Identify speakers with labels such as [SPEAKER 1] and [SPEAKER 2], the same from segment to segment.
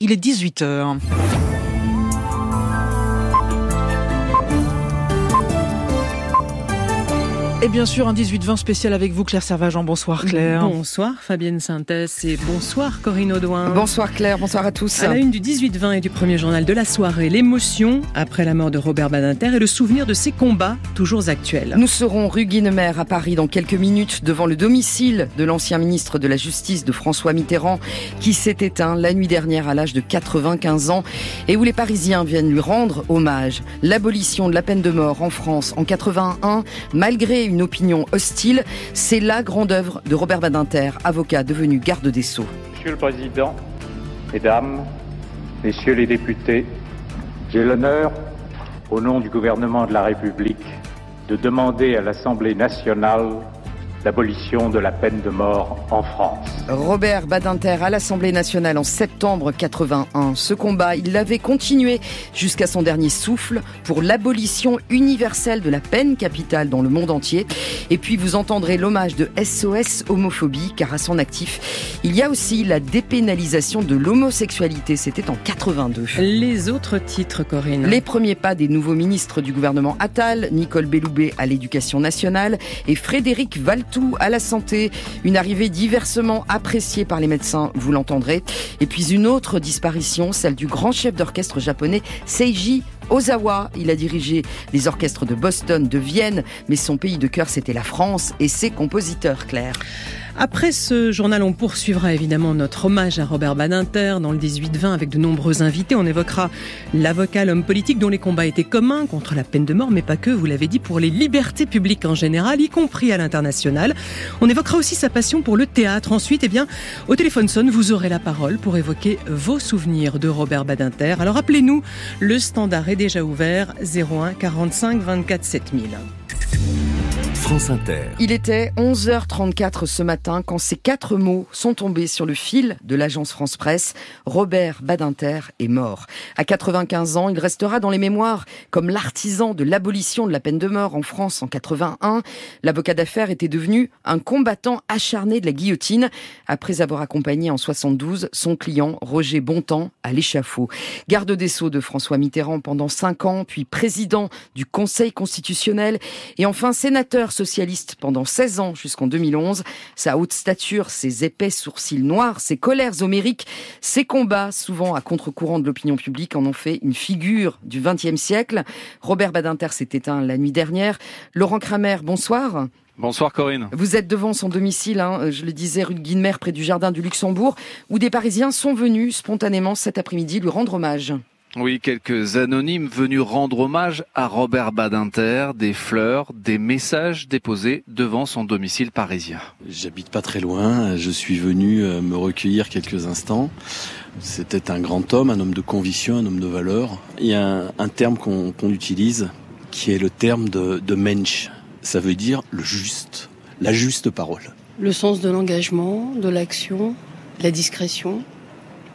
[SPEAKER 1] Il est 18h. Et bien sûr, un 18-20 spécial avec vous, Claire Servageant. Bonsoir, Claire.
[SPEAKER 2] Bonsoir, Fabienne Synthèse et bonsoir, Corinne Audouin.
[SPEAKER 3] Bonsoir, Claire. Bonsoir à tous.
[SPEAKER 2] À la une du 18-20 et du premier journal de la soirée, l'émotion après la mort de Robert Badinter et le souvenir de ses combats toujours actuels.
[SPEAKER 3] Nous serons rue Guinemer à Paris dans quelques minutes devant le domicile de l'ancien ministre de la Justice de François Mitterrand qui s'est éteint la nuit dernière à l'âge de 95 ans et où les Parisiens viennent lui rendre hommage. L'abolition de la peine de mort en France en 81, malgré une opinion hostile. C'est la grande œuvre de Robert Badinter, avocat devenu garde des Sceaux.
[SPEAKER 4] Monsieur le Président, Mesdames, Messieurs les députés, j'ai l'honneur, au nom du gouvernement de la République, de demander à l'Assemblée nationale l'abolition de la peine de mort en France.
[SPEAKER 3] Robert Badinter à l'Assemblée nationale en septembre 81. Ce combat, il l'avait continué jusqu'à son dernier souffle pour l'abolition universelle de la peine capitale dans le monde entier. Et puis vous entendrez l'hommage de SOS homophobie car à son actif, il y a aussi la dépénalisation de l'homosexualité. C'était en 82.
[SPEAKER 2] Les autres titres, Corinne.
[SPEAKER 3] Les premiers pas des nouveaux ministres du gouvernement Attal, Nicole Belloubet à l'éducation nationale et Frédéric Val à la santé. Une arrivée diversement appréciée par les médecins, vous l'entendrez. Et puis une autre disparition, celle du grand chef d'orchestre japonais Seiji Ozawa. Il a dirigé les orchestres de Boston, de Vienne, mais son pays de cœur c'était la France et ses compositeurs, Claire.
[SPEAKER 2] Après ce journal, on poursuivra évidemment notre hommage à Robert Badinter dans le 18-20 avec de nombreux invités. On évoquera l'avocat, l'homme politique dont les combats étaient communs contre la peine de mort, mais pas que, vous l'avez dit, pour les libertés publiques en général, y compris à l'international. On évoquera aussi sa passion pour le théâtre. Ensuite, eh bien, au téléphone sonne, vous aurez la parole pour évoquer vos souvenirs de Robert Badinter. Alors appelez-nous, le standard est déjà ouvert 01 45 24 7000.
[SPEAKER 3] Il était 11h34 ce matin quand ces quatre mots sont tombés sur le fil de l'agence France Presse. Robert Badinter est mort. À 95 ans, il restera dans les mémoires comme l'artisan de l'abolition de la peine de mort en France en 81. L'avocat d'affaires était devenu un combattant acharné de la guillotine après avoir accompagné en 72 son client Roger Bontemps à l'échafaud. Garde des Sceaux de François Mitterrand pendant cinq ans, puis président du Conseil constitutionnel et enfin sénateur socialiste pendant 16 ans jusqu'en 2011. Sa haute stature, ses épais sourcils noirs, ses colères homériques, ses combats, souvent à contre-courant de l'opinion publique, en ont fait une figure du XXe siècle. Robert Badinter s'est éteint la nuit dernière. Laurent Kramer, bonsoir.
[SPEAKER 5] Bonsoir Corinne.
[SPEAKER 3] Vous êtes devant son domicile, hein, je le disais, rue de près du Jardin du Luxembourg, où des Parisiens sont venus spontanément cet après-midi lui rendre hommage.
[SPEAKER 5] Oui, quelques anonymes venus rendre hommage à Robert Badinter, des fleurs, des messages déposés devant son domicile parisien.
[SPEAKER 6] J'habite pas très loin, je suis venu euh, me recueillir quelques instants. C'était un grand homme, un homme de conviction, un homme de valeur. Il y a un, un terme qu'on qu utilise qui est le terme de, de mensch. Ça veut dire le juste, la juste parole.
[SPEAKER 7] Le sens de l'engagement, de l'action, la discrétion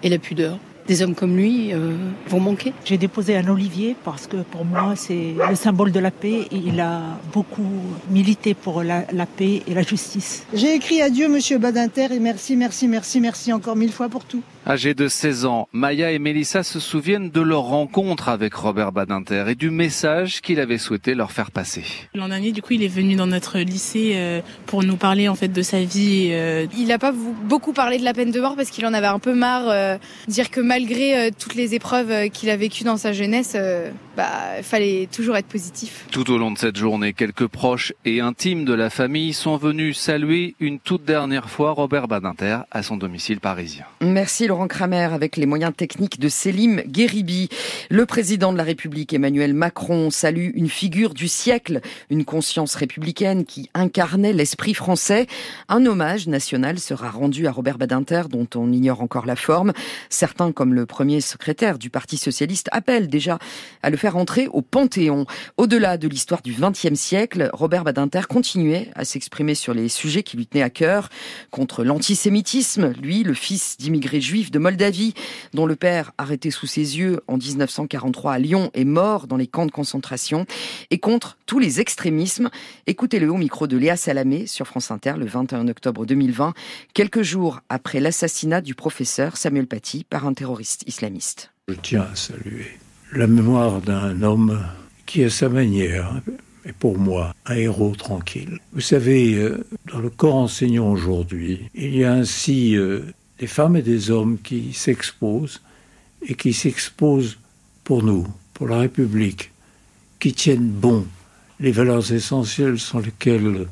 [SPEAKER 7] et la pudeur des hommes comme lui euh, vont manquer.
[SPEAKER 8] J'ai déposé un olivier parce que pour moi c'est le symbole de la paix et il a beaucoup milité pour la, la paix et la justice.
[SPEAKER 9] J'ai écrit à Dieu Monsieur Badinter et merci, merci, merci, merci encore mille fois pour tout.
[SPEAKER 5] Âgés de 16 ans, Maya et Mélissa se souviennent de leur rencontre avec Robert Badinter et du message qu'il avait souhaité leur faire passer.
[SPEAKER 10] L'an dernier, du coup, il est venu dans notre lycée euh, pour nous parler en fait de sa vie. Euh...
[SPEAKER 11] Il n'a pas beaucoup parlé de la peine de mort parce qu'il en avait un peu marre. Euh, dire que malgré euh, toutes les épreuves qu'il a vécues dans sa jeunesse, euh, bah, fallait toujours être positif.
[SPEAKER 5] Tout au long de cette journée, quelques proches et intimes de la famille sont venus saluer une toute dernière fois Robert Badinter à son domicile parisien.
[SPEAKER 3] Merci Laurent Kramer avec les moyens techniques de Selim Guéribi. Le président de la République Emmanuel Macron salue une figure du siècle, une conscience républicaine qui incarnait l'esprit français. Un hommage national sera rendu à Robert Badinter dont on ignore encore la forme. Certains comme le premier secrétaire du Parti socialiste appellent déjà à le faire entrer au Panthéon. Au-delà de l'histoire du XXe siècle, Robert Badinter continuait à s'exprimer sur les sujets qui lui tenaient à cœur, contre l'antisémitisme, lui, le fils d'immigrés juifs de Moldavie, dont le père, arrêté sous ses yeux en 1943 à Lyon, est mort dans les camps de concentration, et contre tous les extrémismes. Écoutez-le au micro de Léa Salamé sur France Inter le 21 octobre 2020, quelques jours après l'assassinat du professeur Samuel Paty par un terroriste islamiste.
[SPEAKER 12] Je tiens à saluer la mémoire d'un homme qui, à sa manière, est pour moi un héros tranquille. Vous savez, euh, dans le corps enseignant aujourd'hui, il y a ainsi euh, des femmes et des hommes qui s'exposent et qui s'exposent pour nous, pour la République, qui tiennent bon les valeurs essentielles sans lesquelles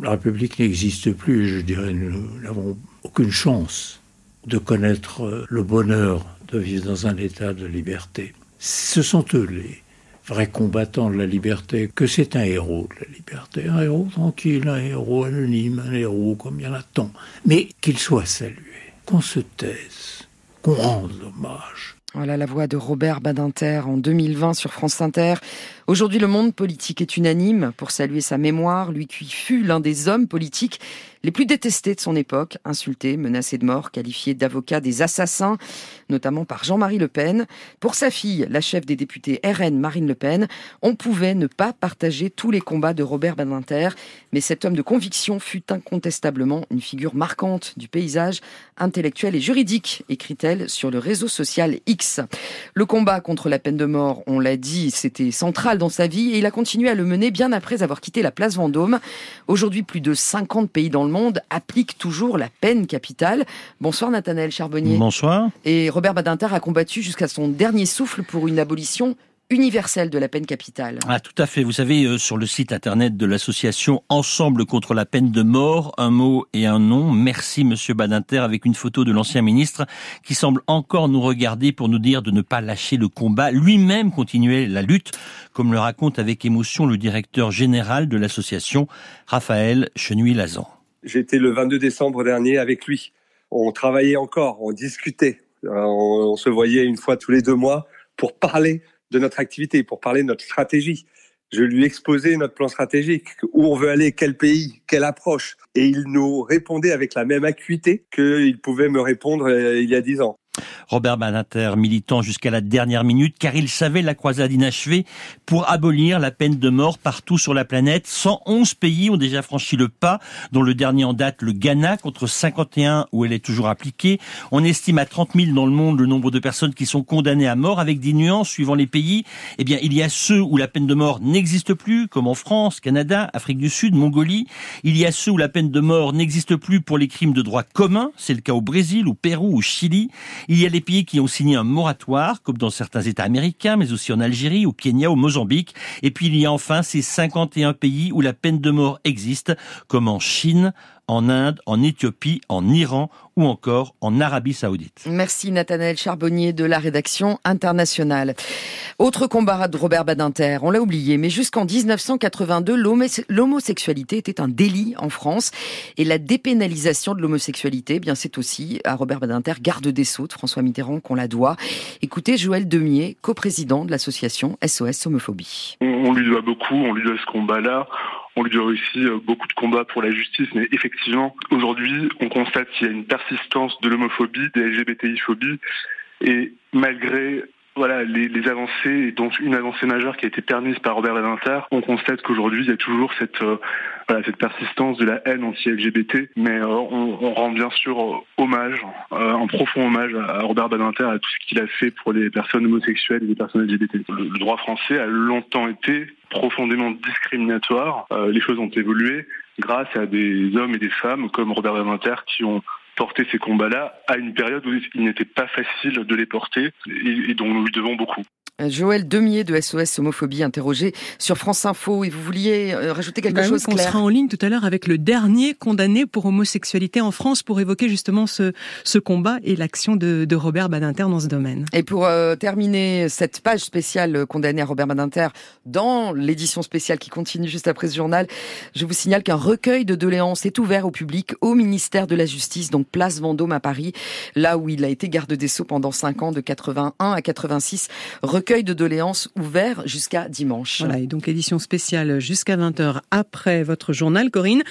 [SPEAKER 12] la République n'existe plus. Je dirais, nous n'avons aucune chance de connaître euh, le bonheur de vivre dans un état de liberté. Ce sont eux les vrais combattants de la liberté, que c'est un héros de la liberté, un héros tranquille, un héros anonyme, un héros comme il y en a tant, mais qu'il soit salué, qu'on se taise, qu'on rende hommage.
[SPEAKER 3] Voilà la voix de Robert Badinter en 2020 sur France Inter. Aujourd'hui, le monde politique est unanime pour saluer sa mémoire, lui qui fut l'un des hommes politiques les plus détestés de son époque, insulté, menacé de mort, qualifié d'avocat des assassins, notamment par Jean-Marie Le Pen. Pour sa fille, la chef des députés RN, Marine Le Pen, on pouvait ne pas partager tous les combats de Robert Badinter, mais cet homme de conviction fut incontestablement une figure marquante du paysage intellectuel et juridique, écrit-elle sur le réseau social X. Le combat contre la peine de mort, on l'a dit, c'était central dans sa vie et il a continué à le mener bien après avoir quitté la place Vendôme. Aujourd'hui, plus de 50 pays dans le monde appliquent toujours la peine capitale. Bonsoir Nathanaël Charbonnier.
[SPEAKER 13] Bonsoir.
[SPEAKER 3] Et Robert Badinter a combattu jusqu'à son dernier souffle pour une abolition universelle de la peine capitale.
[SPEAKER 13] Ah, tout à fait. Vous savez, euh, sur le site internet de l'association Ensemble contre la peine de mort, un mot et un nom. Merci, monsieur Badinter, avec une photo de l'ancien ministre qui semble encore nous regarder pour nous dire de ne pas lâcher le combat. Lui-même continuait la lutte, comme le raconte avec émotion le directeur général de l'association, Raphaël Chenuy-Lazan.
[SPEAKER 14] J'étais le 22 décembre dernier avec lui. On travaillait encore, on discutait. Euh, on se voyait une fois tous les deux mois pour parler de notre activité, pour parler de notre stratégie. Je lui exposais notre plan stratégique, où on veut aller, quel pays, quelle approche. Et il nous répondait avec la même acuité qu'il pouvait me répondre euh, il y a dix ans.
[SPEAKER 13] Robert Badinter, militant jusqu'à la dernière minute, car il savait la croisade inachevée pour abolir la peine de mort partout sur la planète. 111 pays ont déjà franchi le pas, dont le dernier en date, le Ghana, contre 51 où elle est toujours appliquée. On estime à 30 000 dans le monde le nombre de personnes qui sont condamnées à mort, avec des nuances suivant les pays. Eh bien, il y a ceux où la peine de mort n'existe plus, comme en France, Canada, Afrique du Sud, Mongolie. Il y a ceux où la peine de mort n'existe plus pour les crimes de droit commun. C'est le cas au Brésil, au Pérou, au Chili. Il y a les pays qui ont signé un moratoire, comme dans certains États américains, mais aussi en Algérie, au Kenya, au Mozambique. Et puis il y a enfin ces 51 pays où la peine de mort existe, comme en Chine, en Inde, en Éthiopie, en Iran ou encore en Arabie Saoudite.
[SPEAKER 3] Merci Nathanaël Charbonnier de la rédaction internationale. Autre combat de Robert Badinter, on l'a oublié, mais jusqu'en 1982, l'homosexualité était un délit en France et la dépénalisation de l'homosexualité, eh bien c'est aussi à Robert Badinter, garde des Sceaux de François Mitterrand qu'on la doit. Écoutez Joël Demier, coprésident de l'association SOS Homophobie.
[SPEAKER 15] On lui doit beaucoup, on lui doit ce combat-là. On lui doit aussi beaucoup de combats pour la justice, mais effectivement, aujourd'hui, on constate qu'il y a une persistance de l'homophobie, des LGBTI-phobies, et malgré voilà, les, avancées, dont une avancée majeure qui a été permise par Robert Badinter, on constate qu'aujourd'hui, il y a toujours cette, euh, voilà, cette persistance de la haine anti-LGBT, mais euh, on, on, rend bien sûr hommage, un profond hommage à Robert Badinter, à tout ce qu'il a fait pour les personnes homosexuelles et les personnes LGBT. Le droit français a longtemps été profondément discriminatoire. Euh, les choses ont évolué grâce à des hommes et des femmes comme Robert Badinter qui ont porté ces combats-là à une période où il n'était pas facile de les porter et dont nous lui devons beaucoup.
[SPEAKER 3] Joël Demier de SOS Homophobie interrogé sur France Info et vous vouliez euh, rajouter quelque
[SPEAKER 2] bah
[SPEAKER 3] chose
[SPEAKER 2] oui, On sera en ligne tout à l'heure avec le dernier condamné pour homosexualité en France pour évoquer justement ce, ce combat et l'action de, de, Robert Badinter dans ce domaine.
[SPEAKER 3] Et pour euh, terminer cette page spéciale condamnée à Robert Badinter dans l'édition spéciale qui continue juste après ce journal, je vous signale qu'un recueil de doléances est ouvert au public au ministère de la Justice, donc place Vendôme à Paris, là où il a été garde des Sceaux pendant 5 ans de 81 à 86. Recueil recueil de doléances ouvert jusqu'à dimanche.
[SPEAKER 2] Voilà, et donc édition spéciale jusqu'à 20h après votre journal, Corinne.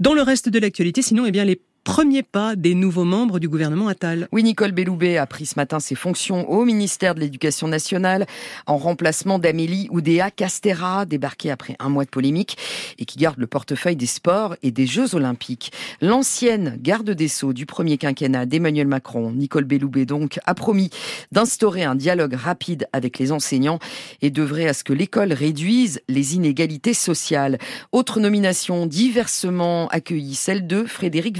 [SPEAKER 2] Dans le reste de l'actualité, sinon, eh bien, les premier pas des nouveaux membres du gouvernement Attal.
[SPEAKER 3] Oui, Nicole Belloubet a pris ce matin ses fonctions au ministère de l'Éducation nationale en remplacement d'Amélie Oudéa Castera, débarquée après un mois de polémique et qui garde le portefeuille des sports et des Jeux olympiques. L'ancienne garde des Sceaux du premier quinquennat d'Emmanuel Macron, Nicole Belloubet donc, a promis d'instaurer un dialogue rapide avec les enseignants et devrait à ce que l'école réduise les inégalités sociales. Autre nomination diversement accueillie, celle de Frédéric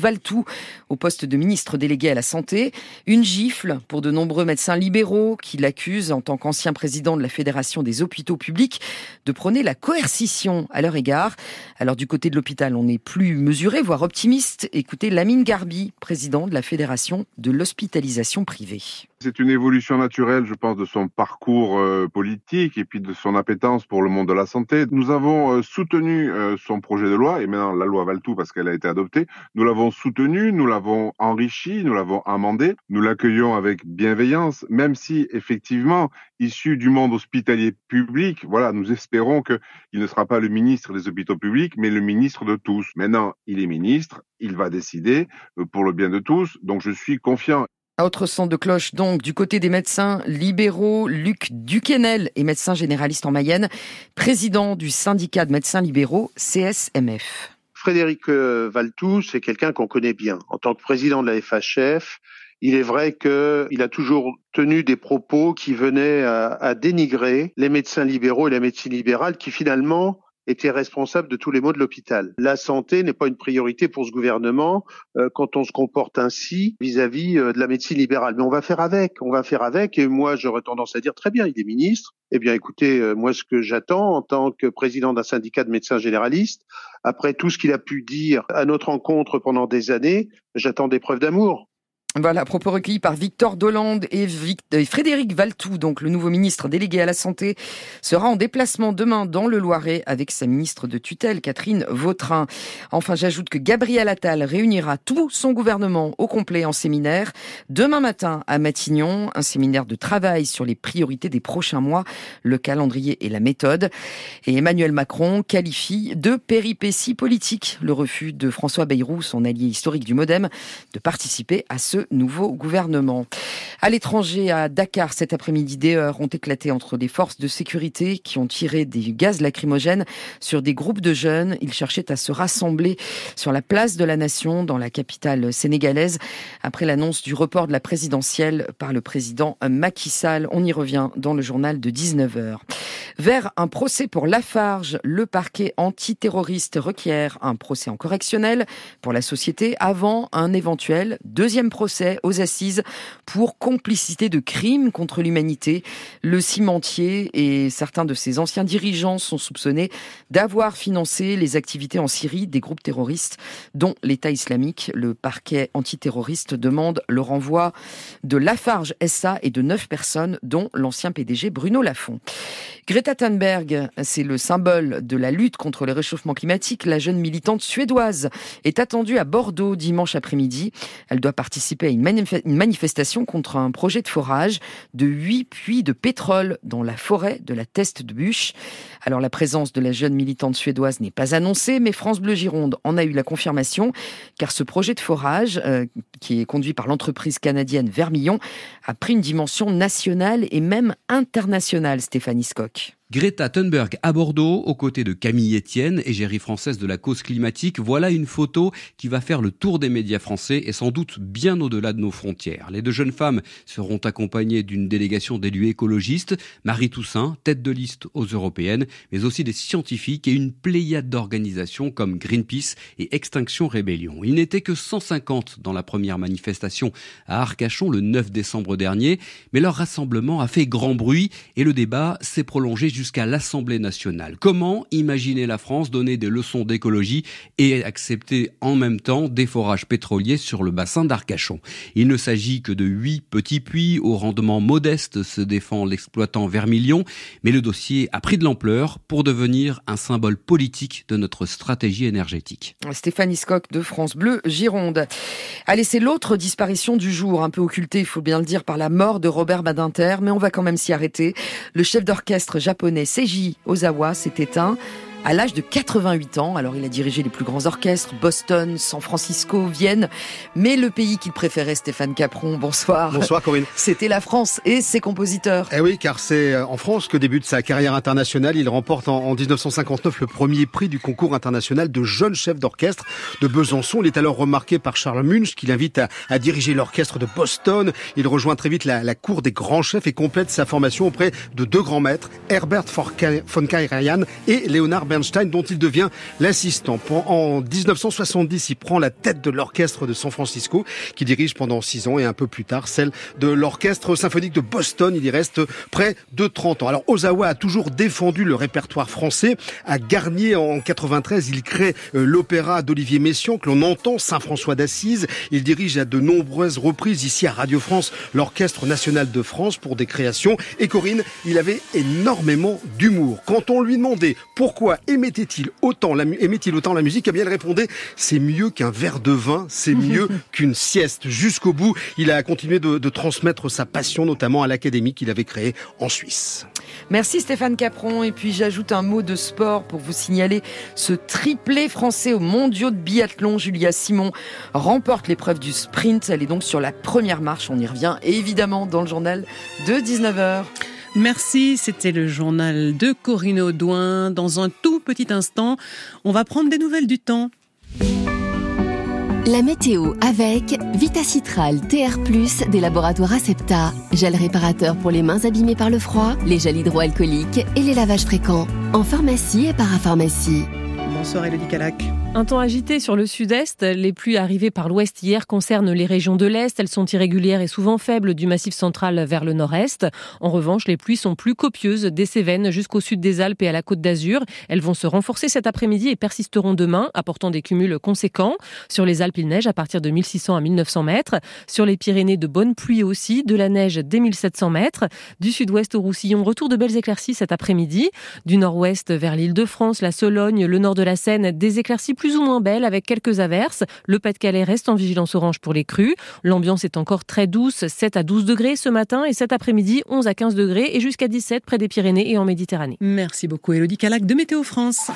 [SPEAKER 3] Au poste de ministre délégué à la Santé. Une gifle pour de nombreux médecins libéraux qui l'accusent, en tant qu'ancien président de la Fédération des hôpitaux publics, de prôner la coercition à leur égard. Alors du côté de l'hôpital, on est plus mesuré, voire optimiste. Écoutez Lamine Garbi, président de la Fédération de l'hospitalisation privée.
[SPEAKER 16] C'est une évolution naturelle, je pense, de son parcours euh, politique et puis de son appétence pour le monde de la santé. Nous avons euh, soutenu euh, son projet de loi et maintenant la loi Valtou parce qu'elle a été adoptée. Nous l'avons soutenu, nous l'avons enrichi, nous l'avons amendé. Nous l'accueillons avec bienveillance, même si effectivement, issu du monde hospitalier public, voilà, nous espérons qu'il ne sera pas le ministre des hôpitaux publics, mais le ministre de tous. Maintenant, il est ministre, il va décider pour le bien de tous, donc je suis confiant.
[SPEAKER 3] Autre son de cloche donc du côté des médecins libéraux, Luc Duquesnel est médecin généraliste en Mayenne, président du syndicat de médecins libéraux CSMF.
[SPEAKER 17] Frédéric euh, Valtou, c'est quelqu'un qu'on connaît bien. En tant que président de la FHF, il est vrai qu'il a toujours tenu des propos qui venaient à, à dénigrer les médecins libéraux et la médecine libérale qui finalement était responsable de tous les maux de l'hôpital. La santé n'est pas une priorité pour ce gouvernement euh, quand on se comporte ainsi vis-à-vis euh, de la médecine libérale. Mais on va faire avec, on va faire avec. Et moi, j'aurais tendance à dire très bien, il est ministre. Eh bien, écoutez, euh, moi, ce que j'attends en tant que président d'un syndicat de médecins généralistes, après tout ce qu'il a pu dire à notre rencontre pendant des années, j'attends des preuves d'amour.
[SPEAKER 3] Voilà, propos recueillis par Victor Dolande et, Frédéric Valtou, donc le nouveau ministre délégué à la Santé, sera en déplacement demain dans le Loiret avec sa ministre de tutelle, Catherine Vautrin. Enfin, j'ajoute que Gabriel Attal réunira tout son gouvernement au complet en séminaire demain matin à Matignon, un séminaire de travail sur les priorités des prochains mois, le calendrier et la méthode. Et Emmanuel Macron qualifie de péripétie politique le refus de François Bayrou, son allié historique du Modem, de participer à ce nouveau gouvernement. À l'étranger, à Dakar, cet après-midi, des heures ont éclaté entre les forces de sécurité qui ont tiré des gaz lacrymogènes sur des groupes de jeunes. Ils cherchaient à se rassembler sur la place de la Nation, dans la capitale sénégalaise, après l'annonce du report de la présidentielle par le président Macky Sall. On y revient dans le journal de 19h. Vers un procès pour Lafarge, le parquet antiterroriste requiert un procès en correctionnel pour la société avant un éventuel deuxième procès aux assises pour complicité de crimes contre l'humanité. Le cimentier et certains de ses anciens dirigeants sont soupçonnés d'avoir financé les activités en Syrie des groupes terroristes, dont l'État islamique. Le parquet antiterroriste demande le renvoi de Lafarge SA et de neuf personnes, dont l'ancien PDG Bruno Lafont. Greta Thunberg, c'est le symbole de la lutte contre le réchauffement climatique. La jeune militante suédoise est attendue à Bordeaux dimanche après-midi. Elle doit participer à une, manifestation contre un projet de forage de huit puits de pétrole dans la forêt de la Teste de Bûche. Alors la présence de la jeune militante suédoise n'est pas annoncée, mais France Bleu Gironde en a eu la confirmation, car ce projet de forage, euh, qui est conduit par l'entreprise canadienne Vermillon, a pris une dimension nationale et même internationale, Stéphanie Scott.
[SPEAKER 18] Greta Thunberg à Bordeaux, aux côtés de Camille Etienne, égérie française de la cause climatique. Voilà une photo qui va faire le tour des médias français et sans doute bien au-delà de nos frontières. Les deux jeunes femmes seront accompagnées d'une délégation d'élus écologistes, Marie Toussaint, tête de liste aux européennes, mais aussi des scientifiques et une pléiade d'organisations comme Greenpeace et Extinction Rébellion. Il n'était que 150 dans la première manifestation à Arcachon le 9 décembre dernier, mais leur rassemblement a fait grand bruit et le débat s'est prolongé jusqu'à jusqu'à l'Assemblée nationale. Comment imaginer la France donner des leçons d'écologie et accepter en même temps des forages pétroliers sur le bassin d'Arcachon? Il ne s'agit que de huit petits puits au rendement modeste, se défend l'exploitant Vermilion, mais le dossier a pris de l'ampleur pour devenir un symbole politique de notre stratégie énergétique.
[SPEAKER 3] Stéphanie Scott de France Bleu Gironde. Allez, c'est l'autre disparition du jour, un peu occultée, il faut bien le dire, par la mort de Robert Badinter, mais on va quand même s'y arrêter. Le chef d'orchestre japonais Seiji Ozawa s'est éteint à l'âge de 88 ans. Alors il a dirigé les plus grands orchestres, Boston, San Francisco, Vienne, mais le pays qu'il préférait, Stéphane Capron, bonsoir.
[SPEAKER 19] Bonsoir Corinne.
[SPEAKER 3] C'était la France et ses compositeurs.
[SPEAKER 19] Eh oui, car c'est euh, en France que débute sa carrière internationale. Il remporte en 1959 le premier prix du concours international de jeunes chefs d'orchestre de Besançon. Il est alors remarqué par Charles Munch qui l'invite à, diriger l'orchestre de Boston. Il rejoint très vite la, cour des grands chefs et complète sa formation auprès de deux grands maîtres, Herbert von Karajan et Leonard Bernstein, dont il devient l'assistant. En 1970, il prend la tête de l'orchestre de San Francisco, qui dirige pendant six ans, et un peu plus tard, celle de l'orchestre symphonique de Boston. Il y reste près de 30 ans. Alors, Ozawa a toujours défendu le répertoire français. À Garnier, en 93, il crée euh, l'opéra d'Olivier Messiaen, que l'on entend, Saint-François d'Assise. Il dirige à de nombreuses reprises ici à Radio France l'Orchestre National de France pour des créations. Et Corinne, il avait énormément d'humour. Quand on lui demandait pourquoi émettait-il autant la, autant la musique? Eh bien, il répondait c'est mieux qu'un verre de vin, c'est mieux qu'une sieste. Jusqu'au bout, il a continué de, de transmettre sa passion, notamment à l'académie qu'il avait créée en Suisse.
[SPEAKER 3] Merci Stéphane Capron. Et puis j'ajoute un mot de sport pour vous signaler ce triplé français au mondiaux de biathlon. Julia Simon remporte l'épreuve du sprint. Elle est donc sur la première marche. On y revient évidemment dans le journal de 19h.
[SPEAKER 2] Merci, c'était le journal de Corinne Audouin. Dans un tout petit instant, on va prendre des nouvelles du temps.
[SPEAKER 20] La météo avec Vitacitral TR+, des laboratoires Acepta, gel réparateur pour les mains abîmées par le froid, les gels hydroalcooliques et les lavages fréquents, en pharmacie et parapharmacie.
[SPEAKER 2] Bonsoir Elodie Calac.
[SPEAKER 21] Un temps agité sur le sud-est. Les pluies arrivées par l'ouest hier concernent les régions de l'est. Elles sont irrégulières et souvent faibles du massif central vers le nord-est. En revanche, les pluies sont plus copieuses des Cévennes jusqu'au sud des Alpes et à la côte d'Azur. Elles vont se renforcer cet après-midi et persisteront demain, apportant des cumuls conséquents. Sur les Alpes, il neige à partir de 1600 à 1900 mètres. Sur les Pyrénées, de bonnes pluies aussi, de la neige dès 1700 mètres. Du sud-ouest au Roussillon, retour de belles éclaircies cet après-midi. Du nord-ouest vers l'île de France, la Sologne, le nord de la Seine, des éclaircies plus ou moins belles avec quelques averses. Le Pas-de-Calais reste en vigilance orange pour les crues. L'ambiance est encore très douce, 7 à 12 degrés ce matin et cet après-midi 11 à 15 degrés et jusqu'à 17 près des Pyrénées et en Méditerranée.
[SPEAKER 2] Merci beaucoup Elodie Calac de Météo France.